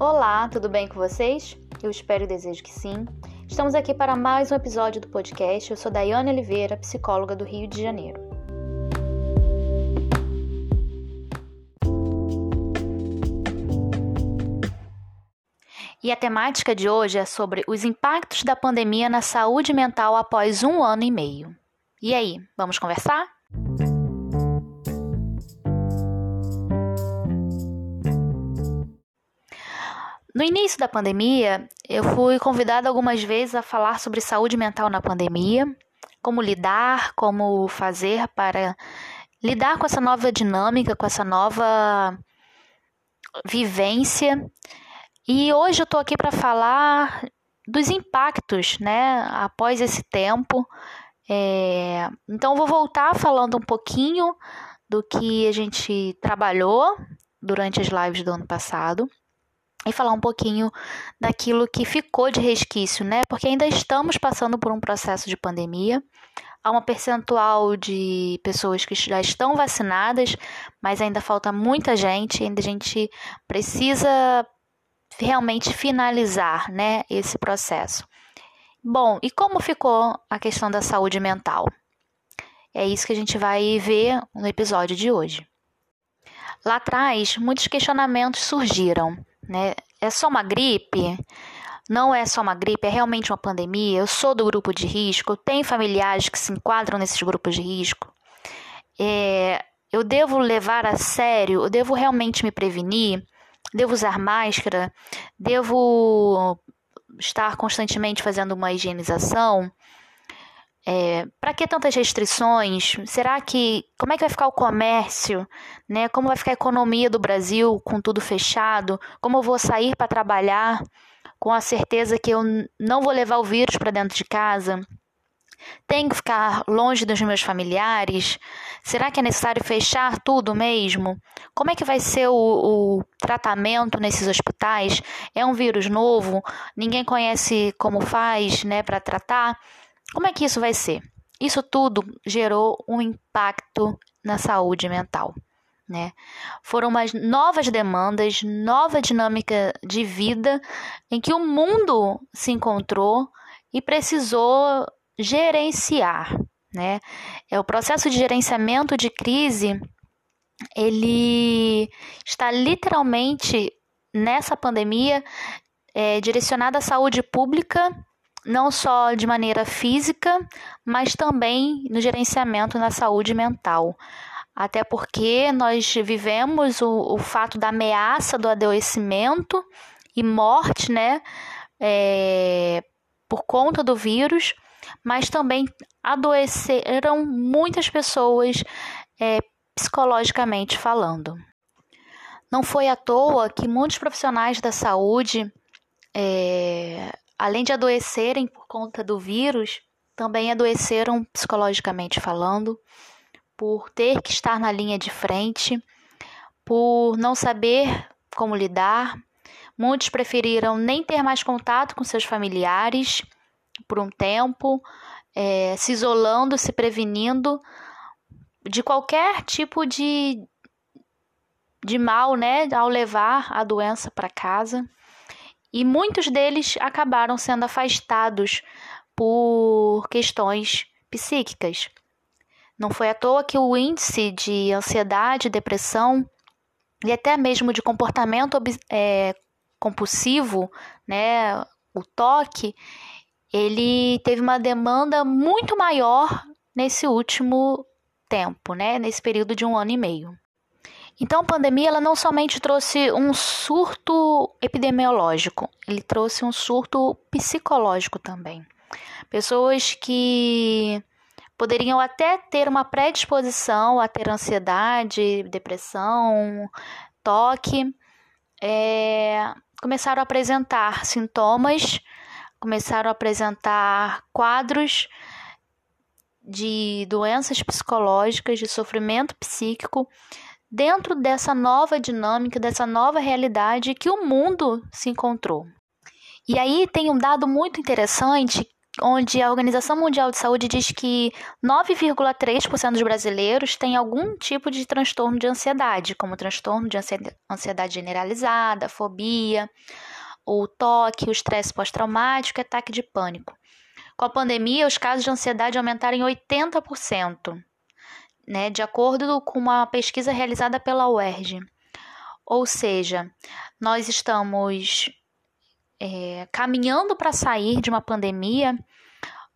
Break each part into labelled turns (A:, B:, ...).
A: Olá, tudo bem com vocês? Eu espero e desejo que sim. Estamos aqui para mais um episódio do podcast. Eu sou Daiane Oliveira, psicóloga do Rio de Janeiro. E a temática de hoje é sobre os impactos da pandemia na saúde mental após um ano e meio. E aí, vamos conversar? No início da pandemia, eu fui convidada algumas vezes a falar sobre saúde mental na pandemia, como lidar, como fazer para lidar com essa nova dinâmica, com essa nova vivência. E hoje eu estou aqui para falar dos impactos, né, após esse tempo. É... Então, vou voltar falando um pouquinho do que a gente trabalhou durante as lives do ano passado e falar um pouquinho daquilo que ficou de resquício, né? Porque ainda estamos passando por um processo de pandemia. Há uma percentual de pessoas que já estão vacinadas, mas ainda falta muita gente, ainda a gente precisa realmente finalizar, né, esse processo. Bom, e como ficou a questão da saúde mental? É isso que a gente vai ver no episódio de hoje. Lá atrás, muitos questionamentos surgiram né? É só uma gripe? Não é só uma gripe, é realmente uma pandemia. Eu sou do grupo de risco, tenho familiares que se enquadram nesses grupos de risco. É, eu devo levar a sério, eu devo realmente me prevenir, devo usar máscara, devo estar constantemente fazendo uma higienização. É, para que tantas restrições? Será que como é que vai ficar o comércio, né? Como vai ficar a economia do Brasil com tudo fechado? Como eu vou sair para trabalhar com a certeza que eu não vou levar o vírus para dentro de casa? Tenho que ficar longe dos meus familiares? Será que é necessário fechar tudo mesmo? Como é que vai ser o, o, tratamento nesses hospitais? É um vírus novo? Ninguém conhece como faz, né, para tratar? Como é que isso vai ser? Isso tudo gerou um impacto na saúde mental. Né? Foram umas novas demandas, nova dinâmica de vida em que o mundo se encontrou e precisou gerenciar, né? É o processo de gerenciamento de crise, ele está literalmente nessa pandemia é, direcionado à saúde pública não só de maneira física, mas também no gerenciamento na saúde mental. Até porque nós vivemos o, o fato da ameaça do adoecimento e morte, né? É, por conta do vírus, mas também adoeceram muitas pessoas é, psicologicamente falando. Não foi à toa que muitos profissionais da saúde é, além de adoecerem por conta do vírus, também adoeceram psicologicamente falando, por ter que estar na linha de frente, por não saber como lidar. Muitos preferiram nem ter mais contato com seus familiares por um tempo, é, se isolando, se prevenindo de qualquer tipo de, de mal, né, ao levar a doença para casa e muitos deles acabaram sendo afastados por questões psíquicas. Não foi à toa que o índice de ansiedade, depressão e até mesmo de comportamento é, compulsivo, né, o toque, ele teve uma demanda muito maior nesse último tempo, né, nesse período de um ano e meio. Então, a pandemia ela não somente trouxe um surto epidemiológico, ele trouxe um surto psicológico também. Pessoas que poderiam até ter uma predisposição a ter ansiedade, depressão, toque, é, começaram a apresentar sintomas, começaram a apresentar quadros de doenças psicológicas, de sofrimento psíquico dentro dessa nova dinâmica, dessa nova realidade que o mundo se encontrou. E aí tem um dado muito interessante onde a Organização Mundial de Saúde diz que 9,3% dos brasileiros têm algum tipo de transtorno de ansiedade, como transtorno de ansiedade generalizada, fobia, o toque, o estresse pós-traumático e ataque de pânico. Com a pandemia, os casos de ansiedade aumentaram em 80%, né, de acordo com uma pesquisa realizada pela UERJ. Ou seja, nós estamos é, caminhando para sair de uma pandemia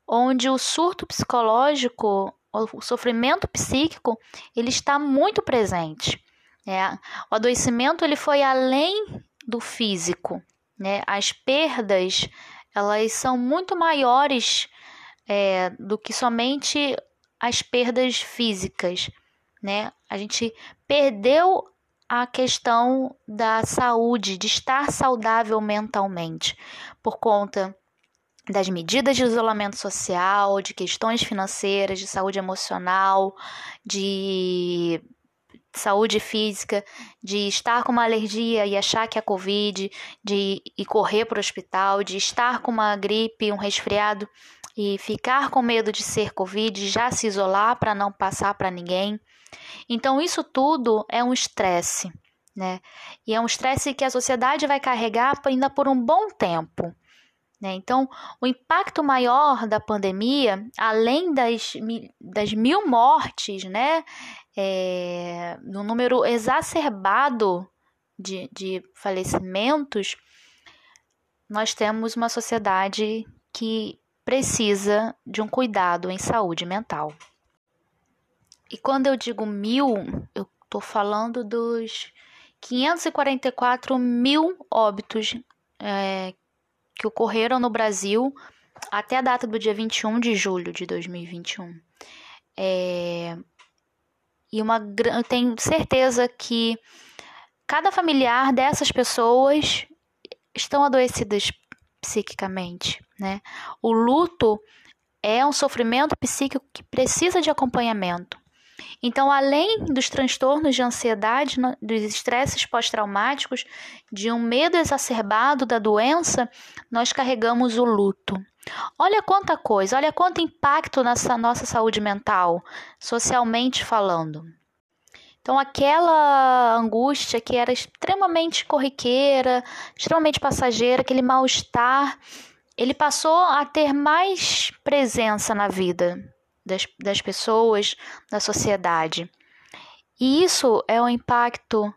A: onde o surto psicológico, o sofrimento psíquico, ele está muito presente. Né? O adoecimento ele foi além do físico. Né? As perdas elas são muito maiores é, do que somente as perdas físicas, né? A gente perdeu a questão da saúde, de estar saudável mentalmente, por conta das medidas de isolamento social, de questões financeiras, de saúde emocional, de saúde física, de estar com uma alergia e achar que é Covid, de ir correr para o hospital, de estar com uma gripe, um resfriado e ficar com medo de ser Covid, já se isolar para não passar para ninguém. Então, isso tudo é um estresse, né? E é um estresse que a sociedade vai carregar ainda por um bom tempo. Né? Então, o impacto maior da pandemia, além das, das mil mortes, né, é, no número exacerbado de, de falecimentos, nós temos uma sociedade que precisa de um cuidado em saúde mental. E quando eu digo mil, eu estou falando dos 544 mil óbitos é, que ocorreram no Brasil até a data do dia 21 de julho de 2021. É, e uma, eu tenho certeza que cada familiar dessas pessoas estão adoecidas psiquicamente, né? O luto é um sofrimento psíquico que precisa de acompanhamento. Então, além dos transtornos de ansiedade, dos estresses pós-traumáticos, de um medo exacerbado da doença, nós carregamos o luto. Olha quanta coisa, olha quanto impacto nessa nossa saúde mental, socialmente falando. Então, aquela angústia que era extremamente corriqueira, extremamente passageira, aquele mal-estar, ele passou a ter mais presença na vida das, das pessoas, da sociedade. E isso é um impacto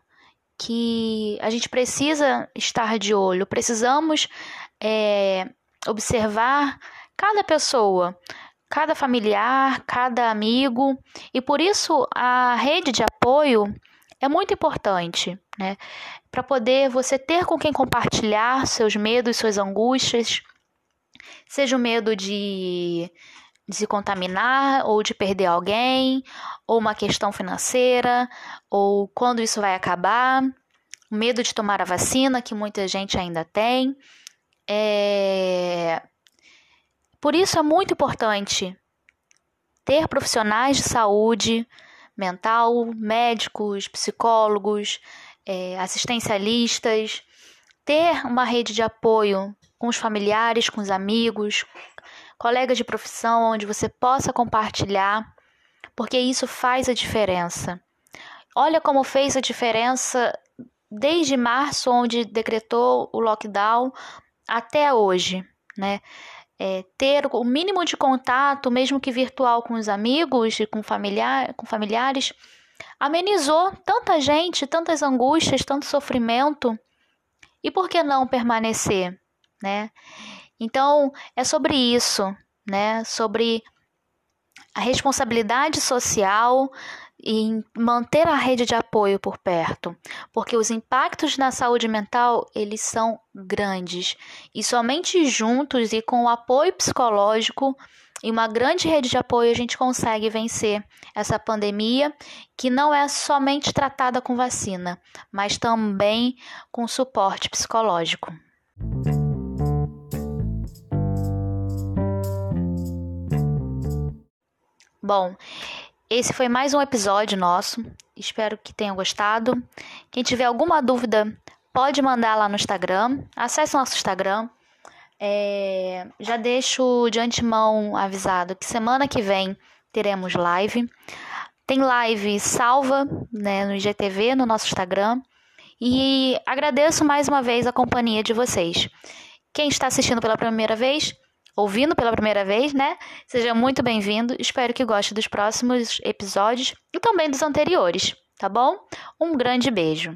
A: que a gente precisa estar de olho, precisamos é, observar cada pessoa, cada familiar, cada amigo, e por isso a rede de apoio é muito importante, né? Para poder você ter com quem compartilhar seus medos, suas angústias, seja o medo de de se contaminar ou de perder alguém, ou uma questão financeira, ou quando isso vai acabar, o medo de tomar a vacina, que muita gente ainda tem. É... Por isso é muito importante ter profissionais de saúde mental, médicos, psicólogos, é, assistencialistas, ter uma rede de apoio com os familiares, com os amigos, colegas de profissão onde você possa compartilhar, porque isso faz a diferença. Olha como fez a diferença desde março, onde decretou o lockdown, até hoje, né? É, ter o mínimo de contato, mesmo que virtual, com os amigos e com, familiar, com familiares, amenizou tanta gente, tantas angústias, tanto sofrimento. E por que não permanecer, né? Então, é sobre isso, né? Sobre a responsabilidade social e manter a rede de apoio por perto, porque os impactos na saúde mental, eles são grandes, e somente juntos e com o apoio psicológico e uma grande rede de apoio a gente consegue vencer essa pandemia, que não é somente tratada com vacina, mas também com suporte psicológico. Bom, esse foi mais um episódio nosso. Espero que tenham gostado. Quem tiver alguma dúvida, pode mandar lá no Instagram. Acesse nosso Instagram, É, já deixo de antemão avisado que semana que vem teremos live. Tem live salva né, no IGTV, no nosso Instagram. E agradeço mais uma vez a companhia de vocês. Quem está assistindo pela primeira vez, ouvindo pela primeira vez, né? Seja muito bem-vindo. Espero que goste dos próximos episódios e também dos anteriores, tá bom? Um grande beijo.